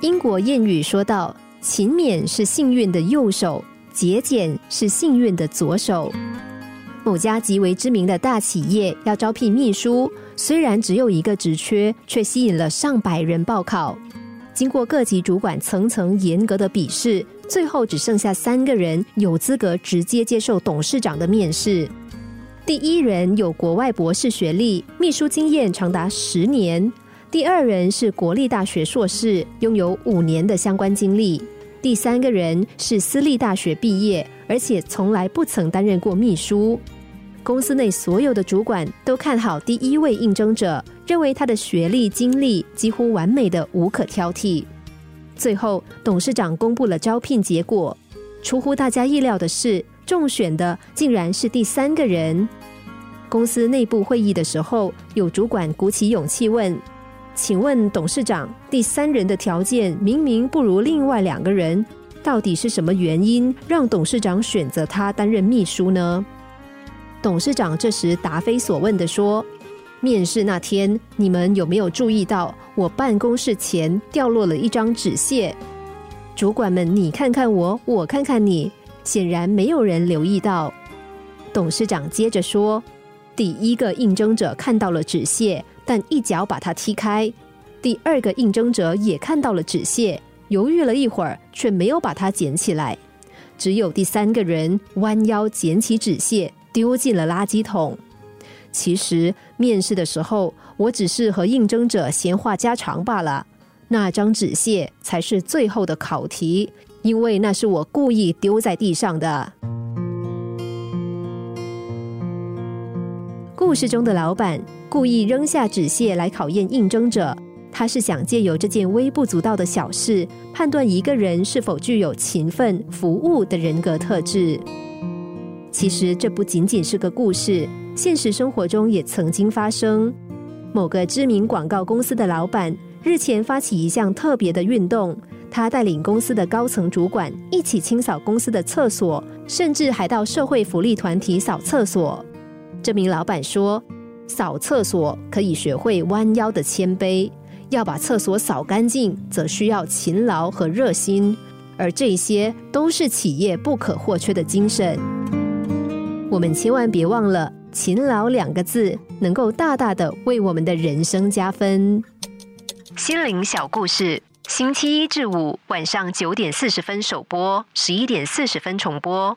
英国谚语说道：“勤勉是幸运的右手，节俭是幸运的左手。”某家极为知名的大企业要招聘秘书，虽然只有一个职缺，却吸引了上百人报考。经过各级主管层层严格的笔试，最后只剩下三个人有资格直接接受董事长的面试。第一人有国外博士学历，秘书经验长达十年；第二人是国立大学硕士，拥有五年的相关经历；第三个人是私立大学毕业，而且从来不曾担任过秘书。公司内所有的主管都看好第一位应征者，认为他的学历经历几乎完美的无可挑剔。最后，董事长公布了招聘结果，出乎大家意料的是，中选的竟然是第三个人。公司内部会议的时候，有主管鼓起勇气问：“请问董事长，第三人的条件明明不如另外两个人，到底是什么原因让董事长选择他担任秘书呢？”董事长这时答非所问的说：“面试那天，你们有没有注意到我办公室前掉落了一张纸屑？主管们，你看看我，我看看你，显然没有人留意到。”董事长接着说：“第一个应征者看到了纸屑，但一脚把它踢开；第二个应征者也看到了纸屑，犹豫了一会儿，却没有把它捡起来；只有第三个人弯腰捡起纸屑。”丢进了垃圾桶。其实面试的时候，我只是和应征者闲话家常罢了。那张纸屑才是最后的考题，因为那是我故意丢在地上的。故事中的老板故意扔下纸屑来考验应征者，他是想借由这件微不足道的小事，判断一个人是否具有勤奋、服务的人格特质。其实这不仅仅是个故事，现实生活中也曾经发生。某个知名广告公司的老板日前发起一项特别的运动，他带领公司的高层主管一起清扫公司的厕所，甚至还到社会福利团体扫厕所。这名老板说：“扫厕所可以学会弯腰的谦卑，要把厕所扫干净，则需要勤劳和热心，而这些都是企业不可或缺的精神。”我们千万别忘了“勤劳”两个字，能够大大的为我们的人生加分。心灵小故事，星期一至五晚上九点四十分首播，十一点四十分重播。